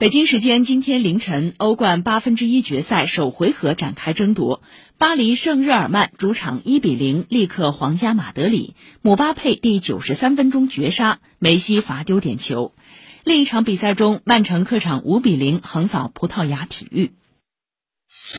北京时间今天凌晨欧冠八分之一决赛首回合展开争夺。巴黎圣日耳曼主场一比零力克皇家马德里。姆巴佩第九十三分钟绝杀梅西罚丢点球。另一场比赛中曼城客场五比零横扫葡萄牙体育。